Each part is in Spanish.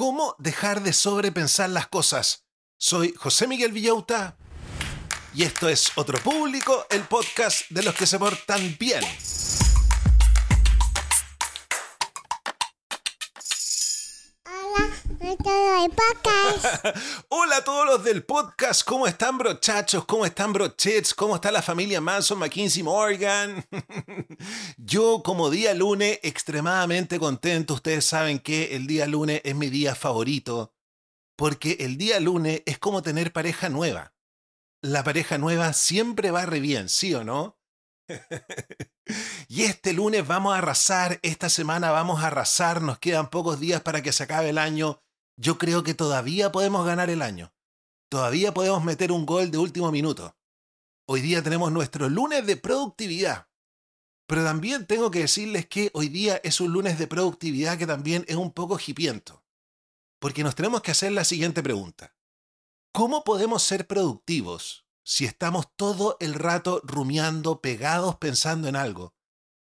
¿Cómo dejar de sobrepensar las cosas? Soy José Miguel Villauta y esto es Otro Público, el podcast de los que se portan bien. Hola a todos los del podcast, ¿cómo están brochachos? ¿Cómo están brochets? ¿Cómo está la familia Manson, McKinsey, Morgan? Yo como día lunes extremadamente contento, ustedes saben que el día lunes es mi día favorito, porque el día lunes es como tener pareja nueva. La pareja nueva siempre va re bien, ¿sí o no? y este lunes vamos a arrasar, esta semana vamos a arrasar, nos quedan pocos días para que se acabe el año yo creo que todavía podemos ganar el año. Todavía podemos meter un gol de último minuto. Hoy día tenemos nuestro lunes de productividad. Pero también tengo que decirles que hoy día es un lunes de productividad que también es un poco hipiento. Porque nos tenemos que hacer la siguiente pregunta. ¿Cómo podemos ser productivos si estamos todo el rato rumiando, pegados, pensando en algo?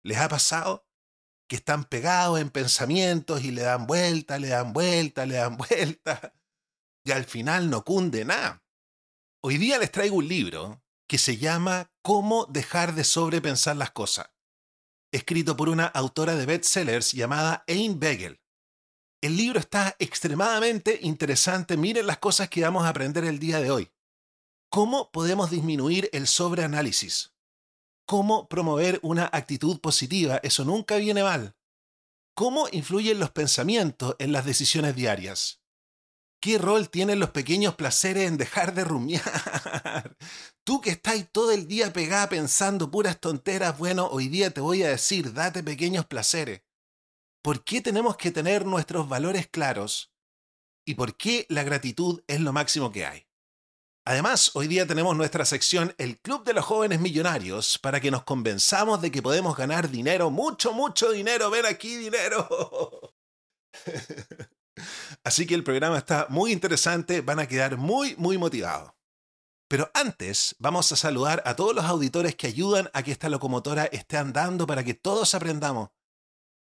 ¿Les ha pasado? Que están pegados en pensamientos y le dan vuelta, le dan vuelta, le dan vuelta, y al final no cunde nada. Hoy día les traigo un libro que se llama Cómo dejar de sobrepensar las cosas, escrito por una autora de bestsellers llamada Ayn Begel. El libro está extremadamente interesante, miren las cosas que vamos a aprender el día de hoy. ¿Cómo podemos disminuir el sobreanálisis? Cómo promover una actitud positiva, eso nunca viene mal. ¿Cómo influyen los pensamientos en las decisiones diarias? ¿Qué rol tienen los pequeños placeres en dejar de rumiar? Tú que estás todo el día pegada pensando puras tonteras, bueno, hoy día te voy a decir, date pequeños placeres. ¿Por qué tenemos que tener nuestros valores claros? ¿Y por qué la gratitud es lo máximo que hay? Además, hoy día tenemos nuestra sección El Club de los Jóvenes Millonarios para que nos convenzamos de que podemos ganar dinero, mucho, mucho dinero. Ven aquí, dinero. Así que el programa está muy interesante, van a quedar muy, muy motivados. Pero antes, vamos a saludar a todos los auditores que ayudan a que esta locomotora esté andando para que todos aprendamos.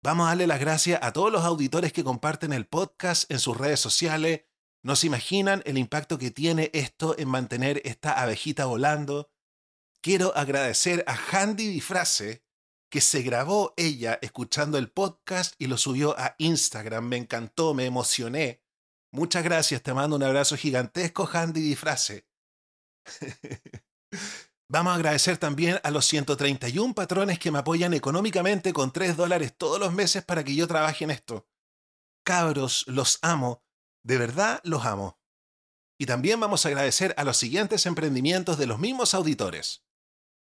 Vamos a darle las gracias a todos los auditores que comparten el podcast en sus redes sociales, no se imaginan el impacto que tiene esto en mantener esta abejita volando. Quiero agradecer a Handy Disfrace, que se grabó ella escuchando el podcast y lo subió a Instagram. Me encantó, me emocioné. Muchas gracias, te mando un abrazo gigantesco, Handy Disfrace. Vamos a agradecer también a los 131 patrones que me apoyan económicamente con 3 dólares todos los meses para que yo trabaje en esto. Cabros, los amo. De verdad los amo. Y también vamos a agradecer a los siguientes emprendimientos de los mismos auditores.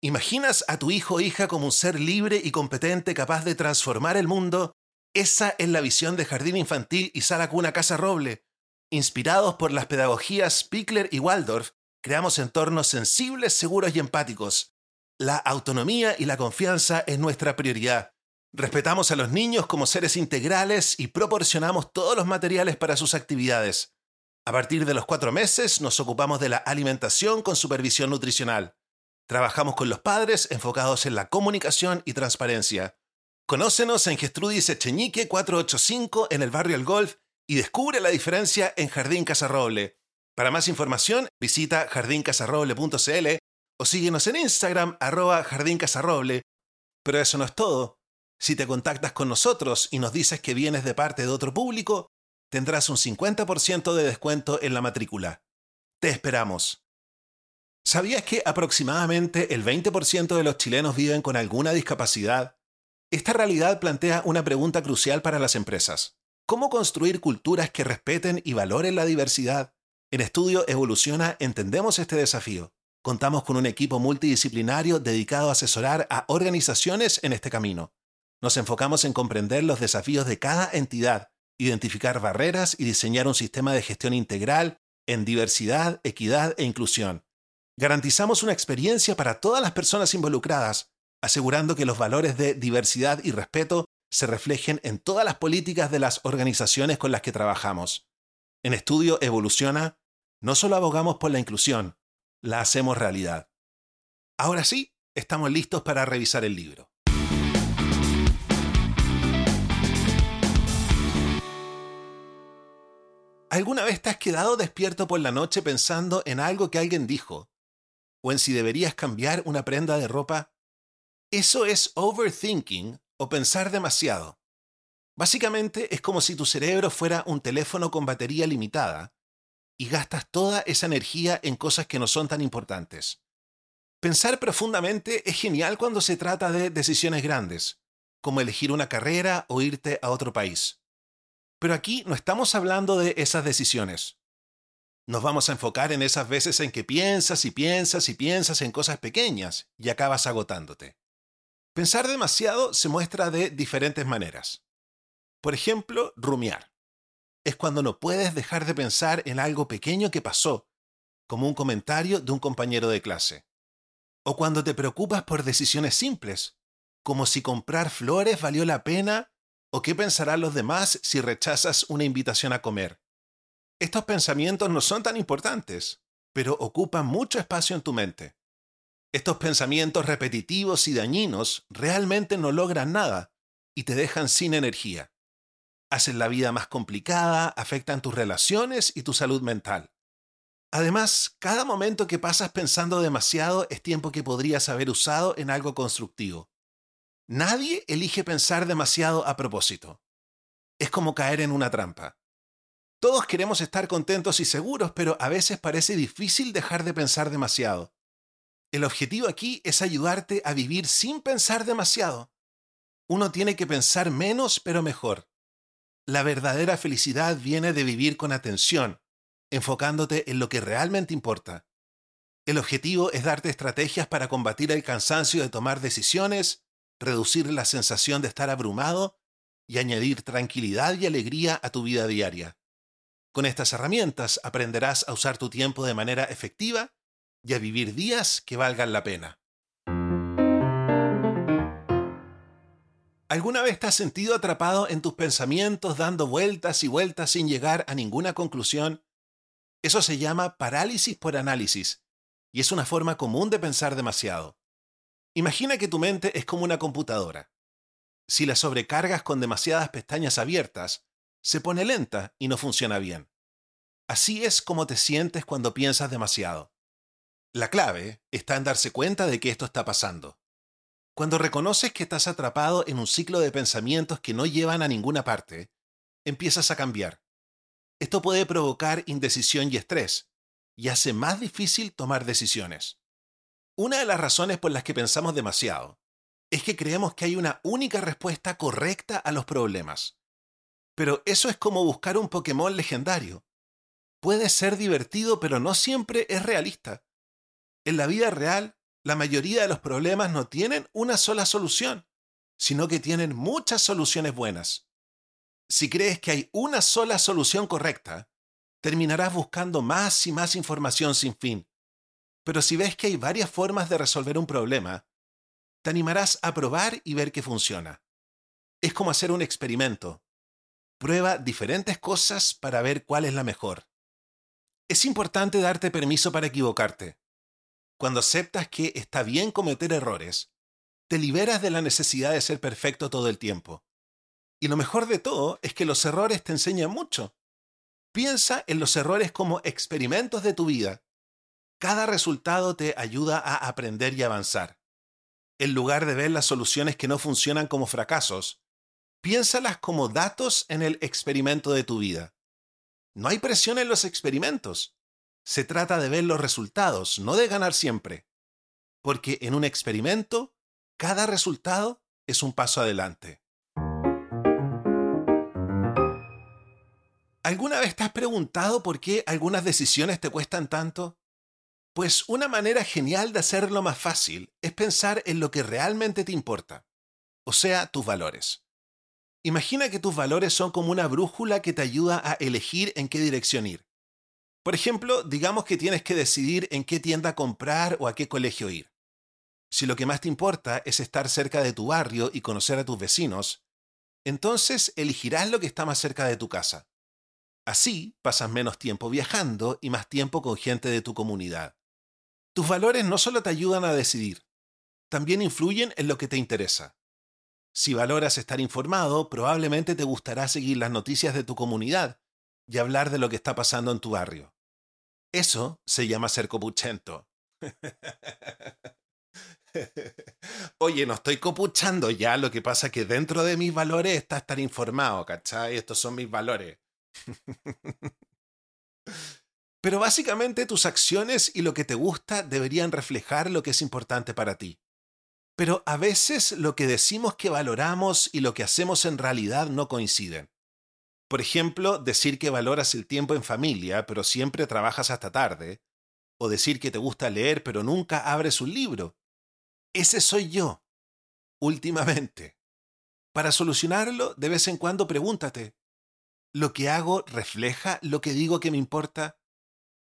¿Imaginas a tu hijo o hija como un ser libre y competente capaz de transformar el mundo? Esa es la visión de Jardín Infantil y Sala Cuna Casa Roble. Inspirados por las pedagogías Pickler y Waldorf, creamos entornos sensibles, seguros y empáticos. La autonomía y la confianza es nuestra prioridad. Respetamos a los niños como seres integrales y proporcionamos todos los materiales para sus actividades. A partir de los cuatro meses nos ocupamos de la alimentación con supervisión nutricional. Trabajamos con los padres enfocados en la comunicación y transparencia. Conócenos en Gestrudis Echeñique 485 en el barrio El Golf y descubre la diferencia en Jardín Casarroble. Para más información visita jardincasarroble.cl o síguenos en Instagram arroba jardincasarroble. Pero eso no es todo. Si te contactas con nosotros y nos dices que vienes de parte de otro público, tendrás un 50% de descuento en la matrícula. Te esperamos. ¿Sabías que aproximadamente el 20% de los chilenos viven con alguna discapacidad? Esta realidad plantea una pregunta crucial para las empresas. ¿Cómo construir culturas que respeten y valoren la diversidad? En Estudio Evoluciona entendemos este desafío. Contamos con un equipo multidisciplinario dedicado a asesorar a organizaciones en este camino. Nos enfocamos en comprender los desafíos de cada entidad, identificar barreras y diseñar un sistema de gestión integral en diversidad, equidad e inclusión. Garantizamos una experiencia para todas las personas involucradas, asegurando que los valores de diversidad y respeto se reflejen en todas las políticas de las organizaciones con las que trabajamos. En Estudio Evoluciona, no solo abogamos por la inclusión, la hacemos realidad. Ahora sí, estamos listos para revisar el libro. ¿Alguna vez te has quedado despierto por la noche pensando en algo que alguien dijo? ¿O en si deberías cambiar una prenda de ropa? Eso es overthinking o pensar demasiado. Básicamente es como si tu cerebro fuera un teléfono con batería limitada y gastas toda esa energía en cosas que no son tan importantes. Pensar profundamente es genial cuando se trata de decisiones grandes, como elegir una carrera o irte a otro país. Pero aquí no estamos hablando de esas decisiones. Nos vamos a enfocar en esas veces en que piensas y piensas y piensas en cosas pequeñas y acabas agotándote. Pensar demasiado se muestra de diferentes maneras. Por ejemplo, rumiar. Es cuando no puedes dejar de pensar en algo pequeño que pasó, como un comentario de un compañero de clase. O cuando te preocupas por decisiones simples, como si comprar flores valió la pena o qué pensarán los demás si rechazas una invitación a comer. Estos pensamientos no son tan importantes, pero ocupan mucho espacio en tu mente. Estos pensamientos repetitivos y dañinos realmente no logran nada y te dejan sin energía hacen la vida más complicada, afectan tus relaciones y tu salud mental. Además, cada momento que pasas pensando demasiado es tiempo que podrías haber usado en algo constructivo. Nadie elige pensar demasiado a propósito. Es como caer en una trampa. Todos queremos estar contentos y seguros, pero a veces parece difícil dejar de pensar demasiado. El objetivo aquí es ayudarte a vivir sin pensar demasiado. Uno tiene que pensar menos pero mejor. La verdadera felicidad viene de vivir con atención, enfocándote en lo que realmente importa. El objetivo es darte estrategias para combatir el cansancio de tomar decisiones, reducir la sensación de estar abrumado y añadir tranquilidad y alegría a tu vida diaria. Con estas herramientas aprenderás a usar tu tiempo de manera efectiva y a vivir días que valgan la pena. ¿Alguna vez te has sentido atrapado en tus pensamientos dando vueltas y vueltas sin llegar a ninguna conclusión? Eso se llama parálisis por análisis y es una forma común de pensar demasiado. Imagina que tu mente es como una computadora. Si la sobrecargas con demasiadas pestañas abiertas, se pone lenta y no funciona bien. Así es como te sientes cuando piensas demasiado. La clave está en darse cuenta de que esto está pasando. Cuando reconoces que estás atrapado en un ciclo de pensamientos que no llevan a ninguna parte, empiezas a cambiar. Esto puede provocar indecisión y estrés, y hace más difícil tomar decisiones. Una de las razones por las que pensamos demasiado es que creemos que hay una única respuesta correcta a los problemas. Pero eso es como buscar un Pokémon legendario. Puede ser divertido, pero no siempre es realista. En la vida real, la mayoría de los problemas no tienen una sola solución, sino que tienen muchas soluciones buenas. Si crees que hay una sola solución correcta, terminarás buscando más y más información sin fin. Pero si ves que hay varias formas de resolver un problema, te animarás a probar y ver qué funciona. Es como hacer un experimento. Prueba diferentes cosas para ver cuál es la mejor. Es importante darte permiso para equivocarte cuando aceptas que está bien cometer errores, te liberas de la necesidad de ser perfecto todo el tiempo. Y lo mejor de todo es que los errores te enseñan mucho. Piensa en los errores como experimentos de tu vida. Cada resultado te ayuda a aprender y avanzar. En lugar de ver las soluciones que no funcionan como fracasos, piénsalas como datos en el experimento de tu vida. No hay presión en los experimentos. Se trata de ver los resultados, no de ganar siempre. Porque en un experimento, cada resultado es un paso adelante. ¿Alguna vez te has preguntado por qué algunas decisiones te cuestan tanto? Pues una manera genial de hacerlo más fácil es pensar en lo que realmente te importa, o sea, tus valores. Imagina que tus valores son como una brújula que te ayuda a elegir en qué dirección ir. Por ejemplo, digamos que tienes que decidir en qué tienda comprar o a qué colegio ir. Si lo que más te importa es estar cerca de tu barrio y conocer a tus vecinos, entonces elegirás lo que está más cerca de tu casa. Así pasas menos tiempo viajando y más tiempo con gente de tu comunidad. Tus valores no solo te ayudan a decidir, también influyen en lo que te interesa. Si valoras estar informado, probablemente te gustará seguir las noticias de tu comunidad y hablar de lo que está pasando en tu barrio. Eso se llama ser copuchento. Oye, no estoy copuchando ya, lo que pasa es que dentro de mis valores está estar informado, ¿cachai? Estos son mis valores. Pero básicamente tus acciones y lo que te gusta deberían reflejar lo que es importante para ti. Pero a veces lo que decimos que valoramos y lo que hacemos en realidad no coinciden. Por ejemplo, decir que valoras el tiempo en familia, pero siempre trabajas hasta tarde. O decir que te gusta leer, pero nunca abres un libro. Ese soy yo. Últimamente. Para solucionarlo, de vez en cuando pregúntate, ¿lo que hago refleja lo que digo que me importa?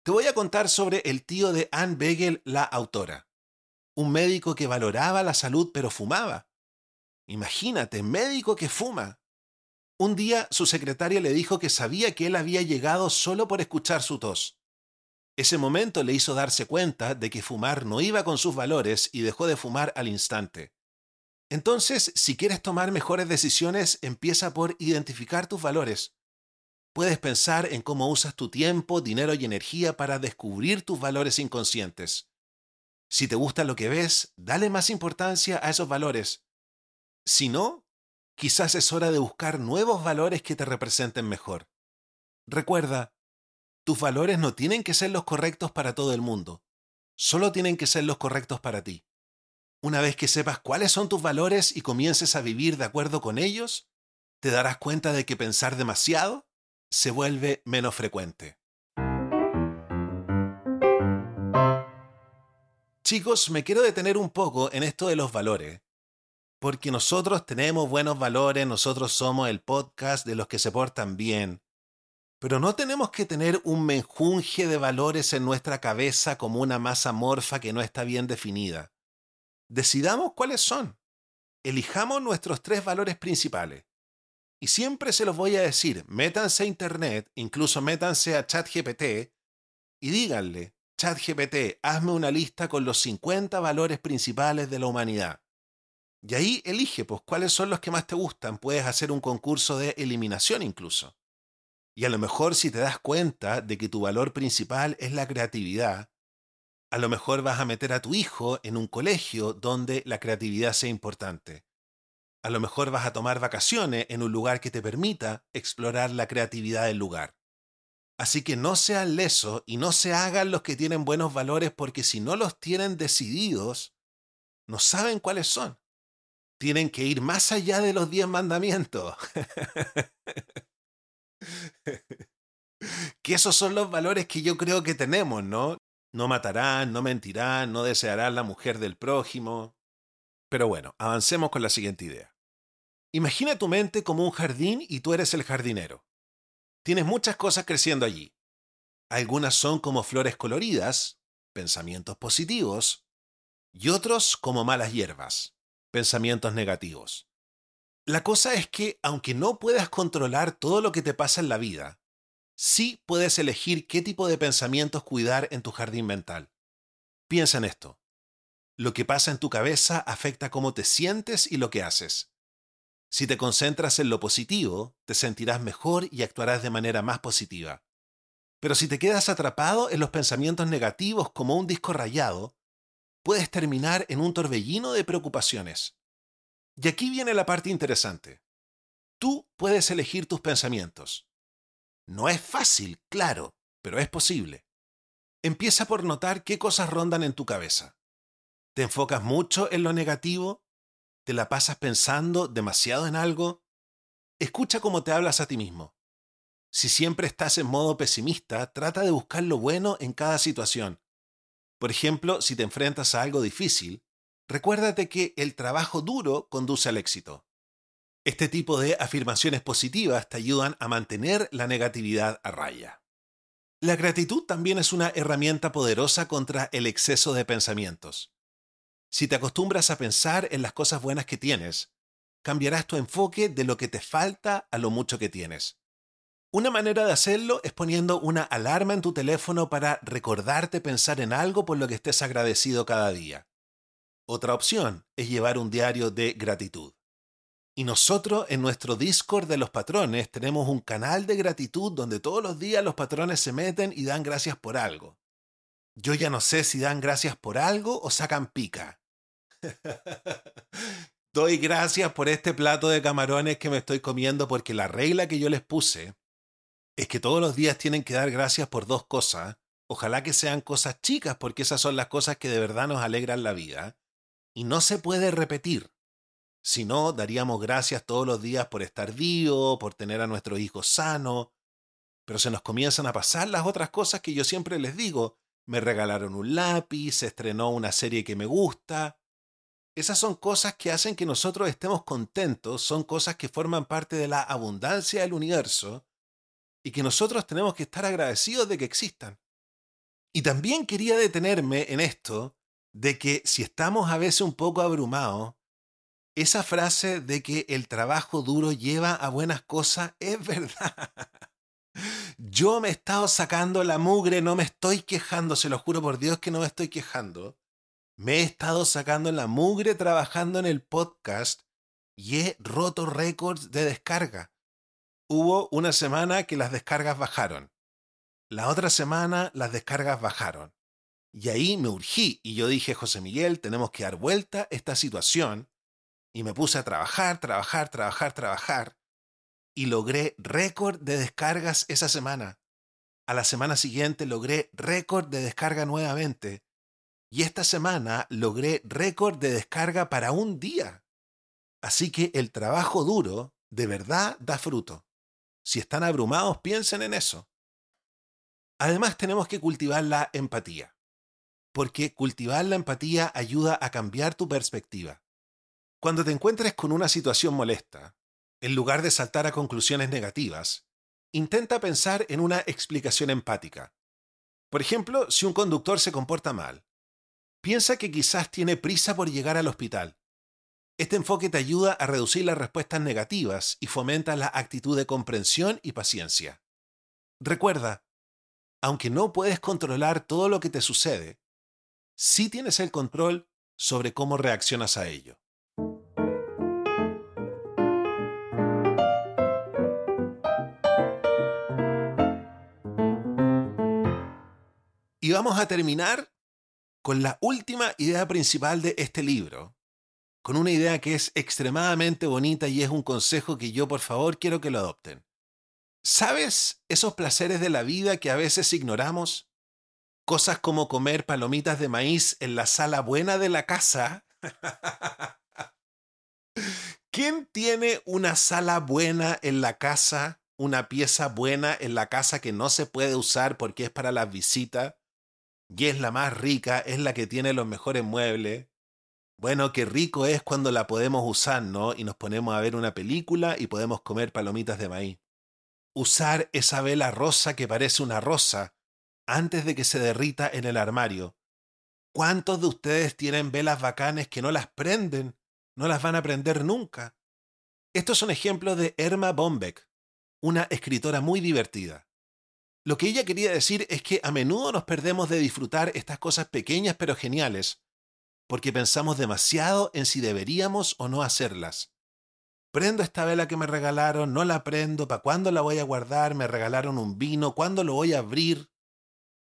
Te voy a contar sobre el tío de Anne Begel, la autora. Un médico que valoraba la salud pero fumaba. Imagínate, médico que fuma. Un día su secretaria le dijo que sabía que él había llegado solo por escuchar su tos. Ese momento le hizo darse cuenta de que fumar no iba con sus valores y dejó de fumar al instante. Entonces, si quieres tomar mejores decisiones, empieza por identificar tus valores. Puedes pensar en cómo usas tu tiempo, dinero y energía para descubrir tus valores inconscientes. Si te gusta lo que ves, dale más importancia a esos valores. Si no, quizás es hora de buscar nuevos valores que te representen mejor. Recuerda, tus valores no tienen que ser los correctos para todo el mundo, solo tienen que ser los correctos para ti. Una vez que sepas cuáles son tus valores y comiences a vivir de acuerdo con ellos, te darás cuenta de que pensar demasiado se vuelve menos frecuente. Chicos, me quiero detener un poco en esto de los valores, porque nosotros tenemos buenos valores, nosotros somos el podcast de los que se portan bien. Pero no tenemos que tener un menjunje de valores en nuestra cabeza como una masa morfa que no está bien definida. Decidamos cuáles son. Elijamos nuestros tres valores principales. Y siempre se los voy a decir, métanse a internet, incluso métanse a ChatGPT y díganle, ChatGPT, hazme una lista con los 50 valores principales de la humanidad. Y ahí elige, pues, cuáles son los que más te gustan. Puedes hacer un concurso de eliminación incluso. Y a lo mejor si te das cuenta de que tu valor principal es la creatividad, a lo mejor vas a meter a tu hijo en un colegio donde la creatividad sea importante. A lo mejor vas a tomar vacaciones en un lugar que te permita explorar la creatividad del lugar. Así que no sean lesos y no se hagan los que tienen buenos valores porque si no los tienen decididos, no saben cuáles son tienen que ir más allá de los diez mandamientos. que esos son los valores que yo creo que tenemos, ¿no? No matarán, no mentirán, no desearán la mujer del prójimo. Pero bueno, avancemos con la siguiente idea. Imagina tu mente como un jardín y tú eres el jardinero. Tienes muchas cosas creciendo allí. Algunas son como flores coloridas, pensamientos positivos, y otros como malas hierbas, pensamientos negativos. La cosa es que, aunque no puedas controlar todo lo que te pasa en la vida, sí puedes elegir qué tipo de pensamientos cuidar en tu jardín mental. Piensa en esto. Lo que pasa en tu cabeza afecta cómo te sientes y lo que haces. Si te concentras en lo positivo, te sentirás mejor y actuarás de manera más positiva. Pero si te quedas atrapado en los pensamientos negativos como un disco rayado, puedes terminar en un torbellino de preocupaciones. Y aquí viene la parte interesante. Tú puedes elegir tus pensamientos. No es fácil, claro, pero es posible. Empieza por notar qué cosas rondan en tu cabeza. ¿Te enfocas mucho en lo negativo? ¿Te la pasas pensando demasiado en algo? Escucha cómo te hablas a ti mismo. Si siempre estás en modo pesimista, trata de buscar lo bueno en cada situación por ejemplo, si te enfrentas a algo difícil, recuérdate que el trabajo duro conduce al éxito. Este tipo de afirmaciones positivas te ayudan a mantener la negatividad a raya. La gratitud también es una herramienta poderosa contra el exceso de pensamientos. Si te acostumbras a pensar en las cosas buenas que tienes, cambiarás tu enfoque de lo que te falta a lo mucho que tienes. Una manera de hacerlo es poniendo una alarma en tu teléfono para recordarte pensar en algo por lo que estés agradecido cada día. Otra opción es llevar un diario de gratitud. Y nosotros en nuestro Discord de los patrones tenemos un canal de gratitud donde todos los días los patrones se meten y dan gracias por algo. Yo ya no sé si dan gracias por algo o sacan pica. Doy gracias por este plato de camarones que me estoy comiendo porque la regla que yo les puse es que todos los días tienen que dar gracias por dos cosas. Ojalá que sean cosas chicas porque esas son las cosas que de verdad nos alegran la vida. Y no se puede repetir. Si no, daríamos gracias todos los días por estar vivo, por tener a nuestros hijos sanos. Pero se nos comienzan a pasar las otras cosas que yo siempre les digo. Me regalaron un lápiz, se estrenó una serie que me gusta, esas son cosas que hacen que nosotros estemos contentos, son cosas que forman parte de la abundancia del universo y que nosotros tenemos que estar agradecidos de que existan. Y también quería detenerme en esto de que si estamos a veces un poco abrumados, esa frase de que el trabajo duro lleva a buenas cosas es verdad. Yo me he estado sacando la mugre, no me estoy quejando, se lo juro por Dios que no me estoy quejando. Me he estado sacando la mugre trabajando en el podcast y he roto récords de descarga. Hubo una semana que las descargas bajaron. La otra semana las descargas bajaron. Y ahí me urgí y yo dije, José Miguel, tenemos que dar vuelta esta situación. Y me puse a trabajar, trabajar, trabajar, trabajar. Y logré récord de descargas esa semana. A la semana siguiente logré récord de descarga nuevamente y esta semana logré récord de descarga para un día. Así que el trabajo duro de verdad da fruto. Si están abrumados, piensen en eso. Además, tenemos que cultivar la empatía, porque cultivar la empatía ayuda a cambiar tu perspectiva. Cuando te encuentres con una situación molesta, en lugar de saltar a conclusiones negativas, intenta pensar en una explicación empática. Por ejemplo, si un conductor se comporta mal, Piensa que quizás tiene prisa por llegar al hospital. Este enfoque te ayuda a reducir las respuestas negativas y fomenta la actitud de comprensión y paciencia. Recuerda, aunque no puedes controlar todo lo que te sucede, sí tienes el control sobre cómo reaccionas a ello. Y vamos a terminar con la última idea principal de este libro, con una idea que es extremadamente bonita y es un consejo que yo por favor quiero que lo adopten. ¿Sabes esos placeres de la vida que a veces ignoramos? Cosas como comer palomitas de maíz en la sala buena de la casa. ¿Quién tiene una sala buena en la casa? Una pieza buena en la casa que no se puede usar porque es para las visitas y es la más rica, es la que tiene los mejores muebles. Bueno, qué rico es cuando la podemos usar, ¿no? Y nos ponemos a ver una película y podemos comer palomitas de maíz. Usar esa vela rosa que parece una rosa antes de que se derrita en el armario. ¿Cuántos de ustedes tienen velas bacanes que no las prenden? No las van a prender nunca. Estos son ejemplos de Erma Bombeck, una escritora muy divertida. Lo que ella quería decir es que a menudo nos perdemos de disfrutar estas cosas pequeñas pero geniales, porque pensamos demasiado en si deberíamos o no hacerlas. Prendo esta vela que me regalaron, no la prendo, ¿para cuándo la voy a guardar? Me regalaron un vino, ¿cuándo lo voy a abrir?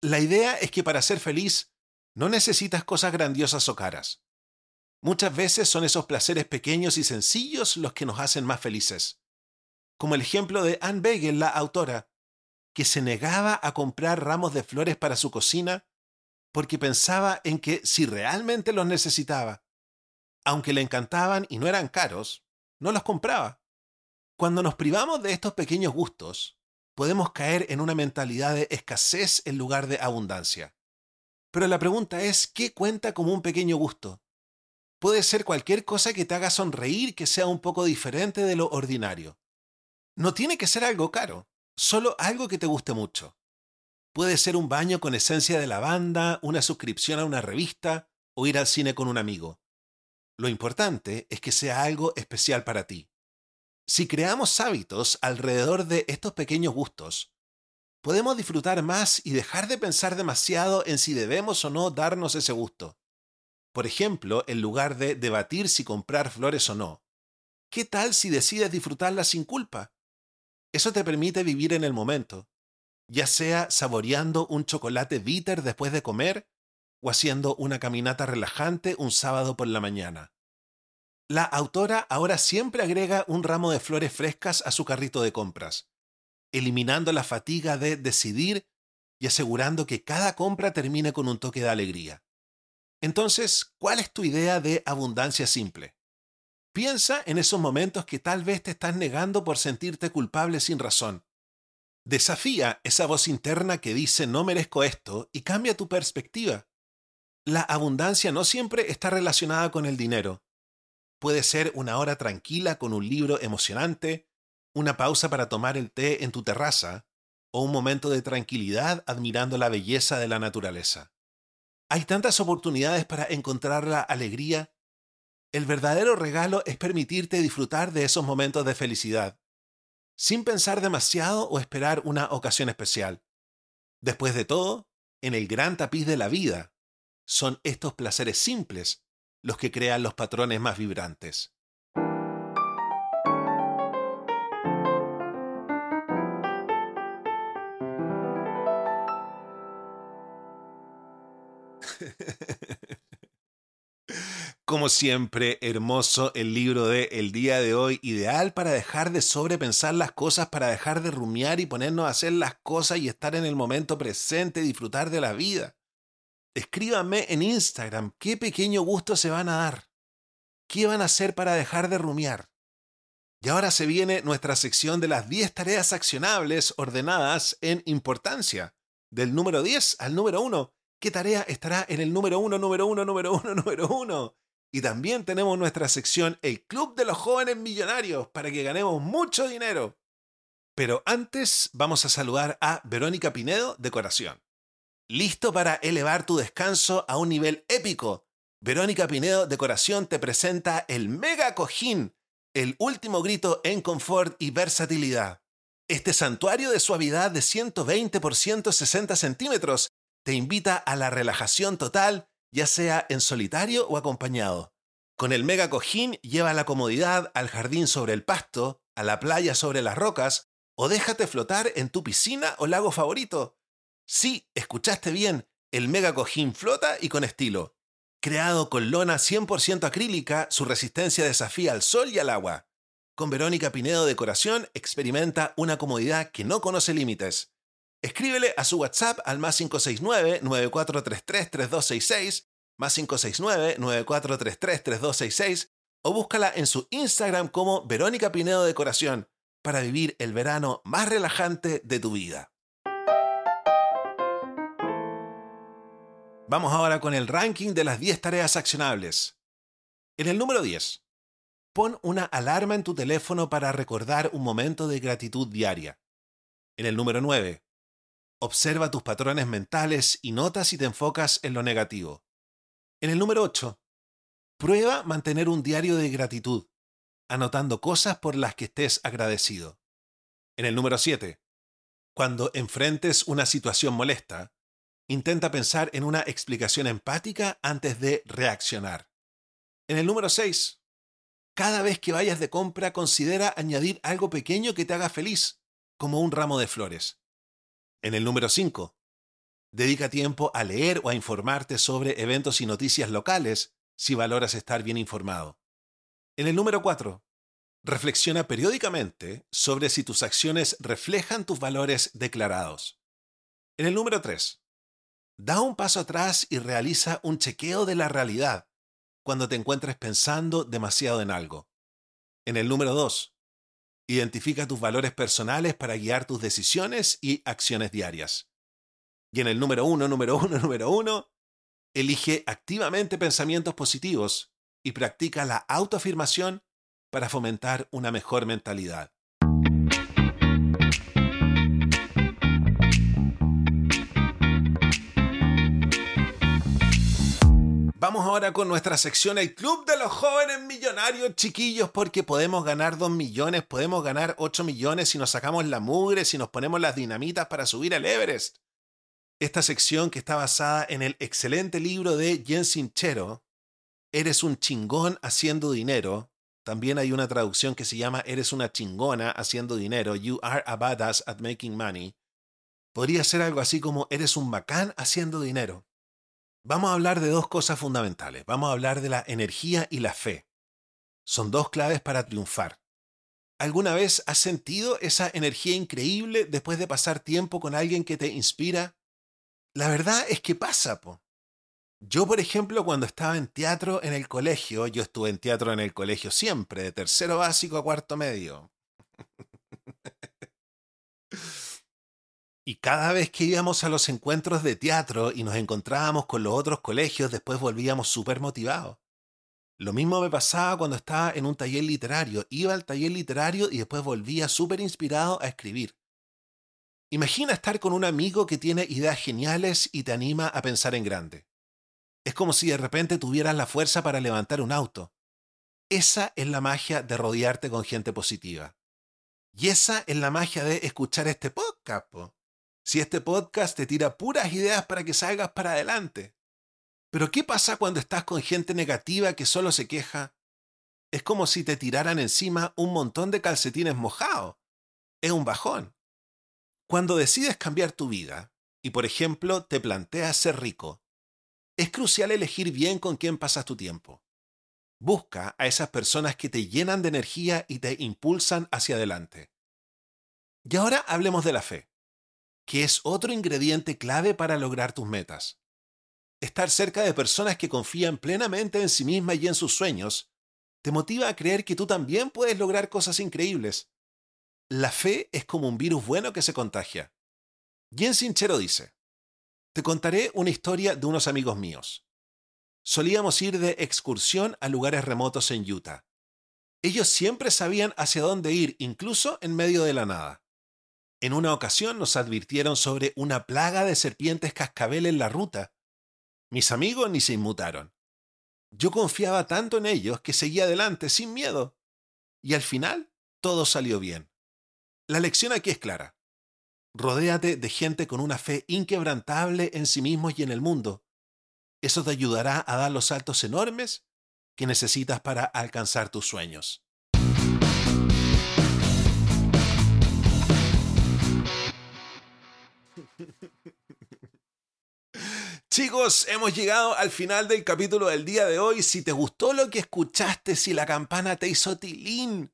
La idea es que para ser feliz no necesitas cosas grandiosas o caras. Muchas veces son esos placeres pequeños y sencillos los que nos hacen más felices. Como el ejemplo de Anne Begel, la autora, que se negaba a comprar ramos de flores para su cocina porque pensaba en que si realmente los necesitaba, aunque le encantaban y no eran caros, no los compraba. Cuando nos privamos de estos pequeños gustos, podemos caer en una mentalidad de escasez en lugar de abundancia. Pero la pregunta es, ¿qué cuenta como un pequeño gusto? Puede ser cualquier cosa que te haga sonreír que sea un poco diferente de lo ordinario. No tiene que ser algo caro solo algo que te guste mucho. Puede ser un baño con esencia de lavanda, una suscripción a una revista o ir al cine con un amigo. Lo importante es que sea algo especial para ti. Si creamos hábitos alrededor de estos pequeños gustos, podemos disfrutar más y dejar de pensar demasiado en si debemos o no darnos ese gusto. Por ejemplo, en lugar de debatir si comprar flores o no, ¿Qué tal si decides disfrutarla sin culpa? Eso te permite vivir en el momento, ya sea saboreando un chocolate bitter después de comer o haciendo una caminata relajante un sábado por la mañana. La autora ahora siempre agrega un ramo de flores frescas a su carrito de compras, eliminando la fatiga de decidir y asegurando que cada compra termine con un toque de alegría. Entonces, ¿cuál es tu idea de abundancia simple? Piensa en esos momentos que tal vez te estás negando por sentirte culpable sin razón. Desafía esa voz interna que dice no merezco esto y cambia tu perspectiva. La abundancia no siempre está relacionada con el dinero. Puede ser una hora tranquila con un libro emocionante, una pausa para tomar el té en tu terraza o un momento de tranquilidad admirando la belleza de la naturaleza. Hay tantas oportunidades para encontrar la alegría. El verdadero regalo es permitirte disfrutar de esos momentos de felicidad, sin pensar demasiado o esperar una ocasión especial. Después de todo, en el gran tapiz de la vida, son estos placeres simples los que crean los patrones más vibrantes. Como siempre, hermoso el libro de El día de hoy, ideal para dejar de sobrepensar las cosas, para dejar de rumiar y ponernos a hacer las cosas y estar en el momento presente, disfrutar de la vida. Escríbanme en Instagram qué pequeño gusto se van a dar. ¿Qué van a hacer para dejar de rumiar? Y ahora se viene nuestra sección de las 10 tareas accionables ordenadas en importancia, del número 10 al número 1. ¿Qué tarea estará en el número 1, número 1, número 1, número 1? Y también tenemos nuestra sección El Club de los Jóvenes Millonarios para que ganemos mucho dinero. Pero antes vamos a saludar a Verónica Pinedo, Decoración. ¿Listo para elevar tu descanso a un nivel épico? Verónica Pinedo Decoración te presenta el Mega Cojín, el último grito en confort y versatilidad. Este santuario de suavidad de 120 por 160 centímetros te invita a la relajación total, ya sea en solitario o acompañado. Con el Mega Cojín lleva la comodidad al jardín sobre el pasto, a la playa sobre las rocas, o déjate flotar en tu piscina o lago favorito. Sí, escuchaste bien, el Mega Cojín flota y con estilo. Creado con lona 100% acrílica, su resistencia desafía al sol y al agua. Con Verónica Pinedo Decoración experimenta una comodidad que no conoce límites. Escríbele a su WhatsApp al más 569-9433-3266, más 569-9433-3266, o búscala en su Instagram como Verónica Pinedo Decoración para vivir el verano más relajante de tu vida. Vamos ahora con el ranking de las 10 tareas accionables. En el número 10, pon una alarma en tu teléfono para recordar un momento de gratitud diaria. En el número 9, observa tus patrones mentales y nota si te enfocas en lo negativo. En el número 8, prueba mantener un diario de gratitud, anotando cosas por las que estés agradecido. En el número 7, cuando enfrentes una situación molesta, Intenta pensar en una explicación empática antes de reaccionar. En el número 6, cada vez que vayas de compra considera añadir algo pequeño que te haga feliz, como un ramo de flores. En el número 5, dedica tiempo a leer o a informarte sobre eventos y noticias locales si valoras estar bien informado. En el número 4, reflexiona periódicamente sobre si tus acciones reflejan tus valores declarados. En el número 3, Da un paso atrás y realiza un chequeo de la realidad cuando te encuentres pensando demasiado en algo. En el número 2, identifica tus valores personales para guiar tus decisiones y acciones diarias. Y en el número 1, número 1, número 1, elige activamente pensamientos positivos y practica la autoafirmación para fomentar una mejor mentalidad. Vamos ahora con nuestra sección El Club de los Jóvenes Millonarios, chiquillos, porque podemos ganar 2 millones, podemos ganar 8 millones si nos sacamos la mugre, si nos ponemos las dinamitas para subir al Everest. Esta sección que está basada en el excelente libro de Jen Sinchero, Eres un chingón haciendo dinero, también hay una traducción que se llama Eres una chingona haciendo dinero, You are a badass at making money, podría ser algo así como Eres un bacán haciendo dinero. Vamos a hablar de dos cosas fundamentales. Vamos a hablar de la energía y la fe. Son dos claves para triunfar. ¿Alguna vez has sentido esa energía increíble después de pasar tiempo con alguien que te inspira? La verdad es que pasa, po. Yo, por ejemplo, cuando estaba en teatro en el colegio, yo estuve en teatro en el colegio siempre, de tercero básico a cuarto medio. y cada vez que íbamos a los encuentros de teatro y nos encontrábamos con los otros colegios, después volvíamos súper motivados. Lo mismo me pasaba cuando estaba en un taller literario. Iba al taller literario y después volvía súper inspirado a escribir. Imagina estar con un amigo que tiene ideas geniales y te anima a pensar en grande. Es como si de repente tuvieras la fuerza para levantar un auto. Esa es la magia de rodearte con gente positiva. Y esa es la magia de escuchar este podcast. Si este podcast te tira puras ideas para que salgas para adelante. Pero ¿qué pasa cuando estás con gente negativa que solo se queja? Es como si te tiraran encima un montón de calcetines mojados. Es un bajón. Cuando decides cambiar tu vida y, por ejemplo, te planteas ser rico, es crucial elegir bien con quién pasas tu tiempo. Busca a esas personas que te llenan de energía y te impulsan hacia adelante. Y ahora hablemos de la fe, que es otro ingrediente clave para lograr tus metas. Estar cerca de personas que confían plenamente en sí mismas y en sus sueños te motiva a creer que tú también puedes lograr cosas increíbles. La fe es como un virus bueno que se contagia. Jen Sinchero dice, te contaré una historia de unos amigos míos. Solíamos ir de excursión a lugares remotos en Utah. Ellos siempre sabían hacia dónde ir, incluso en medio de la nada. En una ocasión nos advirtieron sobre una plaga de serpientes cascabel en la ruta mis amigos ni se inmutaron. Yo confiaba tanto en ellos que seguí adelante sin miedo. Y al final, todo salió bien. La lección aquí es clara. Rodéate de gente con una fe inquebrantable en sí mismos y en el mundo. Eso te ayudará a dar los saltos enormes que necesitas para alcanzar tus sueños. Chicos, hemos llegado al final del capítulo del día de hoy. Si te gustó lo que escuchaste, si la campana te hizo tilín,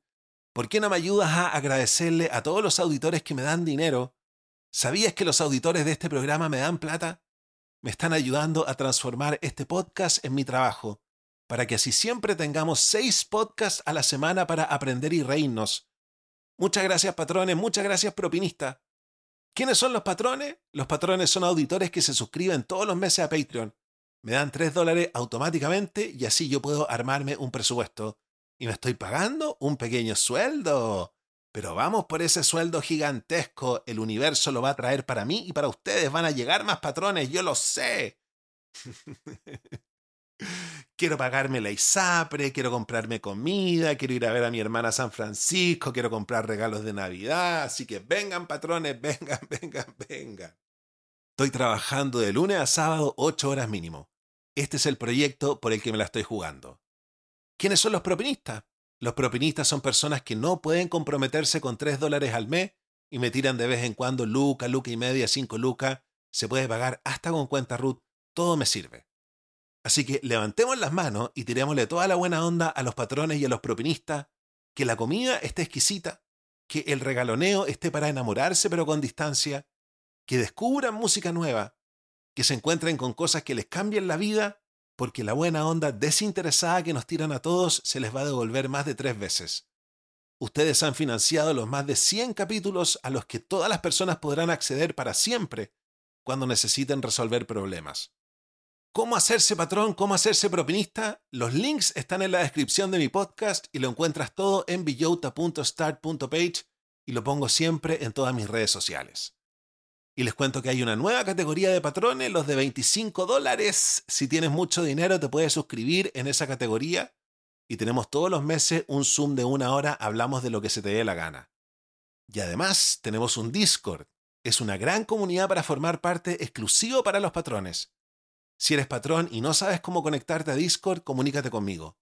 ¿por qué no me ayudas a agradecerle a todos los auditores que me dan dinero? ¿Sabías que los auditores de este programa me dan plata? Me están ayudando a transformar este podcast en mi trabajo, para que así siempre tengamos seis podcasts a la semana para aprender y reírnos. Muchas gracias patrones, muchas gracias propinista. ¿Quiénes son los patrones? Los patrones son auditores que se suscriben todos los meses a Patreon. Me dan 3 dólares automáticamente y así yo puedo armarme un presupuesto. Y me estoy pagando un pequeño sueldo. Pero vamos por ese sueldo gigantesco. El universo lo va a traer para mí y para ustedes. Van a llegar más patrones, yo lo sé. quiero pagarme la ISAPRE, quiero comprarme comida, quiero ir a ver a mi hermana San Francisco, quiero comprar regalos de Navidad, así que vengan patrones, vengan, vengan, vengan. Estoy trabajando de lunes a sábado ocho horas mínimo. Este es el proyecto por el que me la estoy jugando. ¿Quiénes son los propinistas? Los propinistas son personas que no pueden comprometerse con tres dólares al mes y me tiran de vez en cuando luca, luca y media, cinco lucas. Se puede pagar hasta con cuenta RUT. Todo me sirve. Así que levantemos las manos y tirémosle toda la buena onda a los patrones y a los propinistas, que la comida esté exquisita, que el regaloneo esté para enamorarse pero con distancia, que descubran música nueva, que se encuentren con cosas que les cambien la vida, porque la buena onda desinteresada que nos tiran a todos se les va a devolver más de tres veces. Ustedes han financiado los más de 100 capítulos a los que todas las personas podrán acceder para siempre cuando necesiten resolver problemas. ¿Cómo hacerse patrón? ¿Cómo hacerse propinista? Los links están en la descripción de mi podcast y lo encuentras todo en billota.start.page y lo pongo siempre en todas mis redes sociales. Y les cuento que hay una nueva categoría de patrones, los de 25 dólares. Si tienes mucho dinero te puedes suscribir en esa categoría y tenemos todos los meses un Zoom de una hora, hablamos de lo que se te dé la gana. Y además tenemos un Discord. Es una gran comunidad para formar parte exclusivo para los patrones. Si eres patrón y no sabes cómo conectarte a Discord, comunícate conmigo.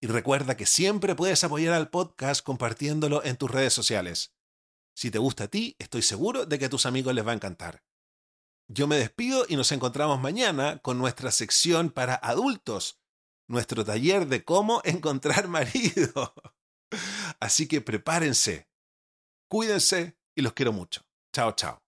Y recuerda que siempre puedes apoyar al podcast compartiéndolo en tus redes sociales. Si te gusta a ti, estoy seguro de que a tus amigos les va a encantar. Yo me despido y nos encontramos mañana con nuestra sección para adultos, nuestro taller de cómo encontrar marido. Así que prepárense, cuídense y los quiero mucho. Chao, chao.